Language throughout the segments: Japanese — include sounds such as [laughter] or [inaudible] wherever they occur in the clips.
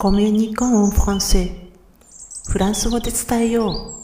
コミュニコンフランセフランス語で伝えよ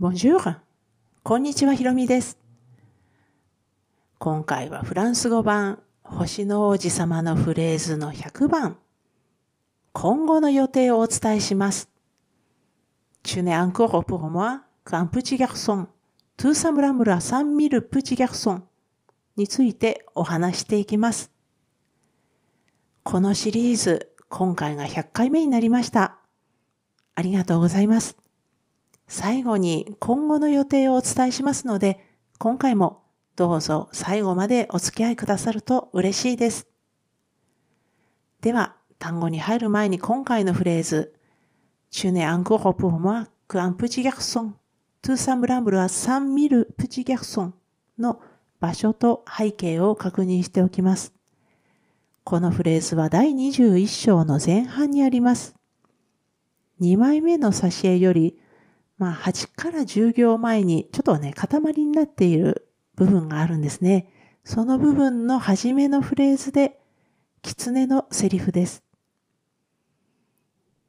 う。Bonjour! こんにちは、ひろみです。今回はフランス語版、星の王子様のフレーズの100番、今後の予定をお伝えします。Tu n'es encore pour moi qu'un petit garçon, tout ソンについてお話していきます。このシリーズ、今回が100回目になりました。ありがとうございます。最後に今後の予定をお伝えしますので、今回もどうぞ最後までお付き合いくださると嬉しいです。では、単語に入る前に今回のフレーズ、Tu n'es encore pour moi qu'un petit garçon. Tout semblable à cent mille petits garçons の場所と背景を確認しておきます。このフレーズは第21章の前半にあります。2枚目の挿絵より、まあ8から10行前にちょっとね、塊になっている部分があるんですね。その部分の初めのフレーズで、狐のセリフです。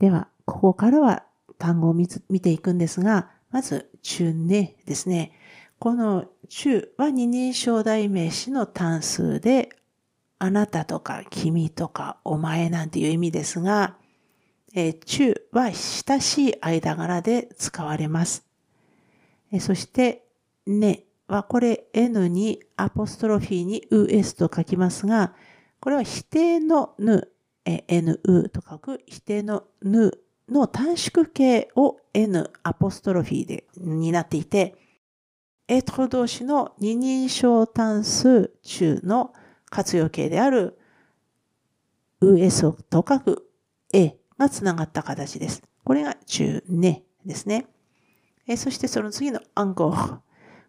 では、ここからは単語を見ていくんですが、まず、中ねですね。この中は二人称代名詞の単数で、あなたとか君とかお前なんていう意味ですが、えー、中は親しい間柄で使われます。えー、そして、ねはこれ N にアポストロフィーに US と書きますが、これは否定のぬ、え NU と書く否定のぬの短縮形を N アポストロフィーでになっていて、エトロ動詞の二人称単数中の活用形である US と書く A がつながった形です。これが中ねですね。えそしてその次のアンゴー。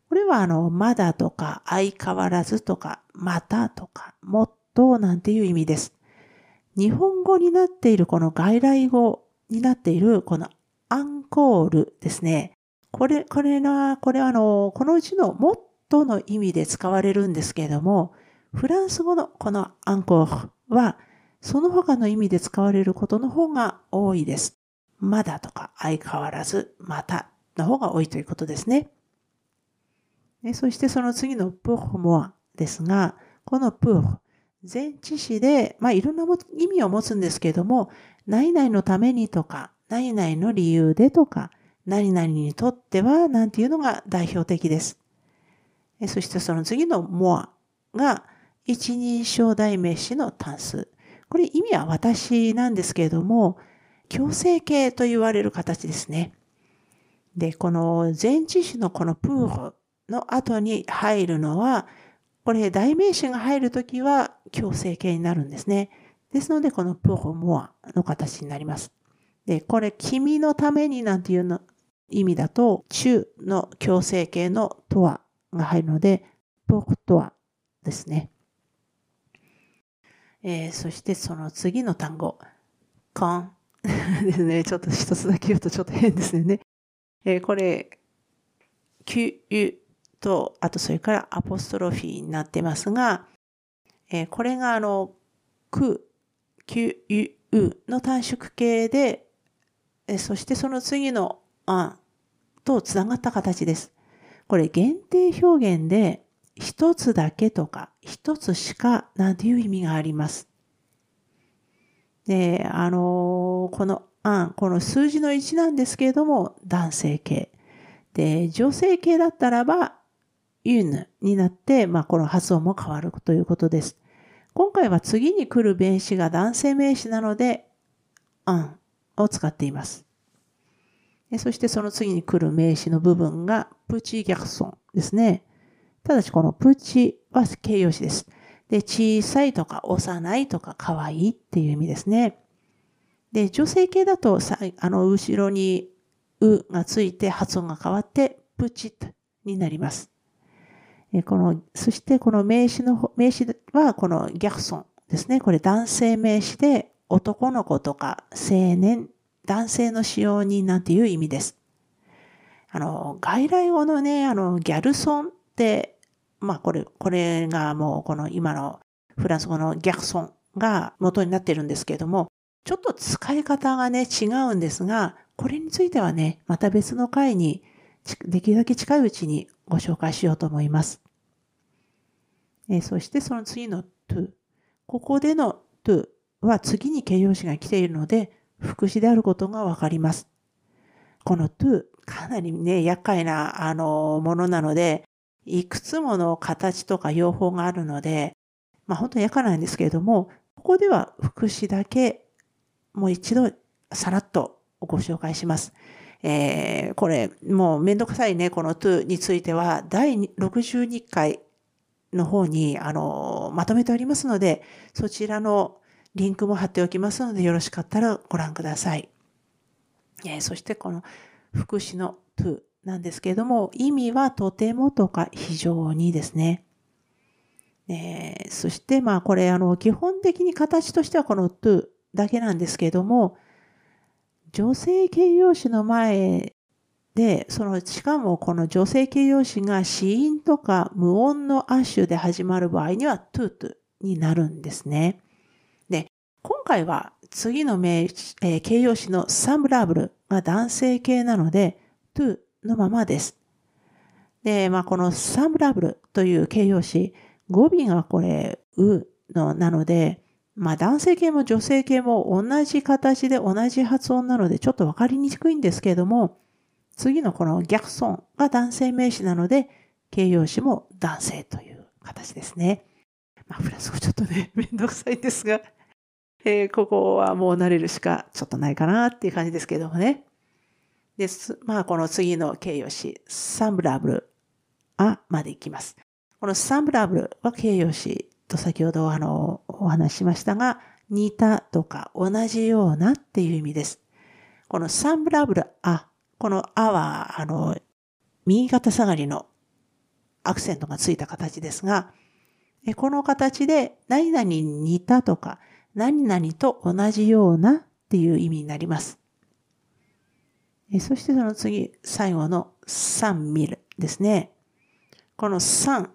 これはあの、まだとか、相変わらずとか、またとか、もっとなんていう意味です。日本語になっているこの外来語になっているこのアンコールですね。これ、これは、これはあの、このうちのもっとの意味で使われるんですけれども、フランス語のこのアンコールは、その他の意味で使われることの方が多いです。まだとか相変わらず、またの方が多いということですね。そしてその次のプーフモアですが、このプーフ前置詞で、まあ、いろんな意味を持つんですけれども、何々のためにとか、何々の理由でとか、何々にとっては、なんていうのが代表的です。そしてその次のモアが一人称代名詞の単数。これ意味は私なんですけれども、強制形と言われる形ですね。で、この前置詞のこのプールの後に入るのは、これ代名詞が入るときは強制形になるんですね。ですので、このプロモアの形になります。で、これ、君のためになんていうの意味だと、中の強制形のとはが入るので、僕とはですね。えー、そしてその次の単語、コン [laughs] ですね。ちょっと一つだけ言うとちょっと変ですよね。えー、これ、キュと、あとそれからアポストロフィーになってますが、えー、これがあの、く、きゅ、うの短縮形で、え、そしてその次のあとつながった形です。これ限定表現で一つだけとか一つしかなんていう意味があります。で、あの、このあこの数字の1なんですけれども男性形。で、女性形だったらばユヌになって、まあ、この発音も変わるということです。今回は次に来る名詞が男性名詞なので、アンを使っています。そしてその次に来る名詞の部分がプチギャクソンですね。ただしこのプチは形容詞です。で、小さいとか幼いとか可愛いっていう意味ですね。で、女性系だとさ、あの、後ろにうがついて発音が変わってプチッになります。えこの、そしてこの名詞の、名詞はこのギャクソンですね。これ男性名詞で男の子とか青年、男性の使用人なんていう意味です。あの、外来語のね、あの、ギャルソンって、まあこれ、これがもうこの今のフランス語のギャクソンが元になってるんですけれども、ちょっと使い方がね、違うんですが、これについてはね、また別の回に、できるだけ近いうちにご紹介しようと思います。えー、そしてその次の to。ここでの to は次に形容詞が来ているので、副詞であることがわかります。この to、かなりね、厄介な、あの、ものなので、いくつもの形とか用法があるので、まあ本当に厄介なんですけれども、ここでは副詞だけ、もう一度さらっとご紹介します。えー、これ、もうめんどくさいね、この to については、第62回の方に、あの、まとめておりますので、そちらのリンクも貼っておきますので、よろしかったらご覧ください。えー、そしてこの副詞の to なんですけれども、意味はとてもとか非常にですね。えー、そしてまあこれあの基本的に形としてはこの to だけなんですけれども、女性形容詞の前で、その、しかもこの女性形容詞が子音とか無音のアッシュで始まる場合には to to になるんですね。で、今回は次の名、えー、形容詞のサムラブルが男性形なので to のままです。で、まあこのサムラブルという形容詞、語尾がこれ、うのなので、まあ男性形も女性形も同じ形で同じ発音なのでちょっとわかりにくいんですけれども、次のこの逆損が男性名詞なので、形容詞も男性という形ですね。まあ、フランス語ちょっとね、[laughs] めんどくさいんですが、えー、ここはもう慣れるしかちょっとないかなっていう感じですけどもね。です。まあ、この次の形容詞、サンブラブル、あ、までいきます。このサンブラブルは形容詞と先ほどあの、お話ししましたが、似たとか同じようなっていう意味です。このサンブラブル、あ、このあは、あの、右肩下がりのアクセントがついた形ですが、この形で何々に似たとか、何々と同じようなっていう意味になります。そしてその次、最後の3見るですね。この3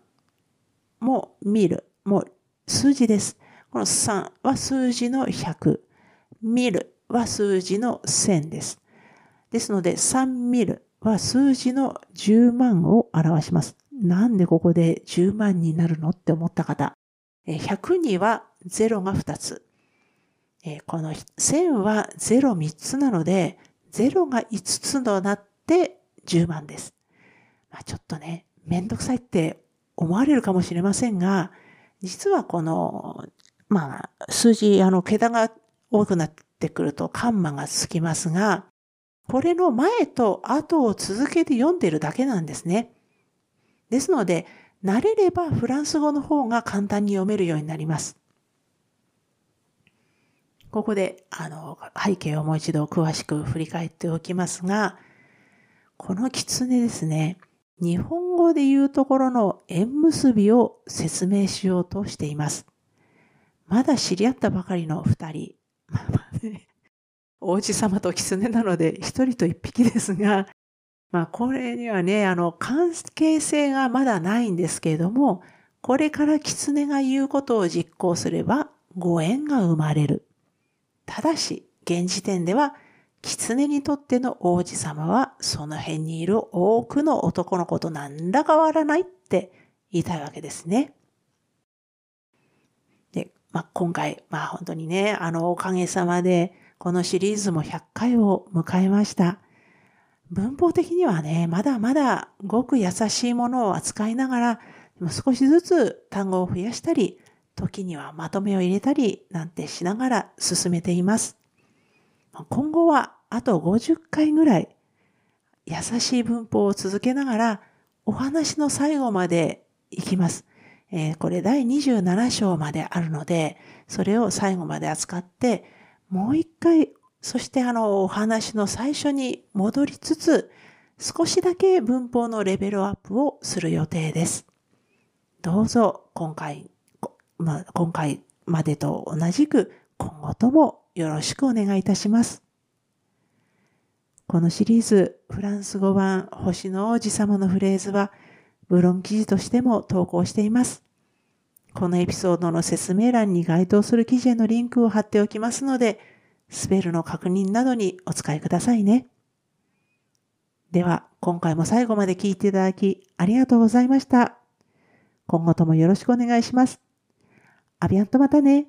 も見る、も数字です。この3は数字の100、見るは数字の1000です。ですので、3ミルは数字の10万を表します。なんでここで10万になるのって思った方。100には0が2つ。この1000は03つなので、0が5つとなって10万です。まあ、ちょっとね、めんどくさいって思われるかもしれませんが、実はこの、まあ、数字、あの、桁が多くなってくるとカンマがつきますが、これの前と後を続けて読んでるだけなんですね。ですので、慣れればフランス語の方が簡単に読めるようになります。ここで、あの、背景をもう一度詳しく振り返っておきますが、この狐ですね、日本語で言うところの縁結びを説明しようとしています。まだ知り合ったばかりの二人。まあまあね、王子様と狐なので一人と一匹ですが、まあこれにはね、あの関係性がまだないんですけれども、これから狐が言うことを実行すればご縁が生まれる。ただし、現時点では、狐にとっての王子様はその辺にいる多くの男の子と何ら変わらないって言いたいわけですね。で、まあ、今回、まあ本当にね、あのおかげさまでこのシリーズも100回を迎えました。文法的にはね、まだまだごく優しいものを扱いながら、少しずつ単語を増やしたり、時にはまとめを入れたりなんてしながら進めています。今後はあと50回ぐらい優しい文法を続けながらお話の最後までいきます。えー、これ第27章まであるので、それを最後まで扱って、もう一回、そしてあのお話の最初に戻りつつ、少しだけ文法のレベルアップをする予定です。どうぞ今回、まあ、今回までと同じく今後ともよろしくお願いいたします。このシリーズフランス語版星の王子様のフレーズはブロン記事としても投稿しています。このエピソードの説明欄に該当する記事へのリンクを貼っておきますので、スペルの確認などにお使いくださいね。では、今回も最後まで聞いていただきありがとうございました。今後ともよろしくお願いします。アビアンとまたね。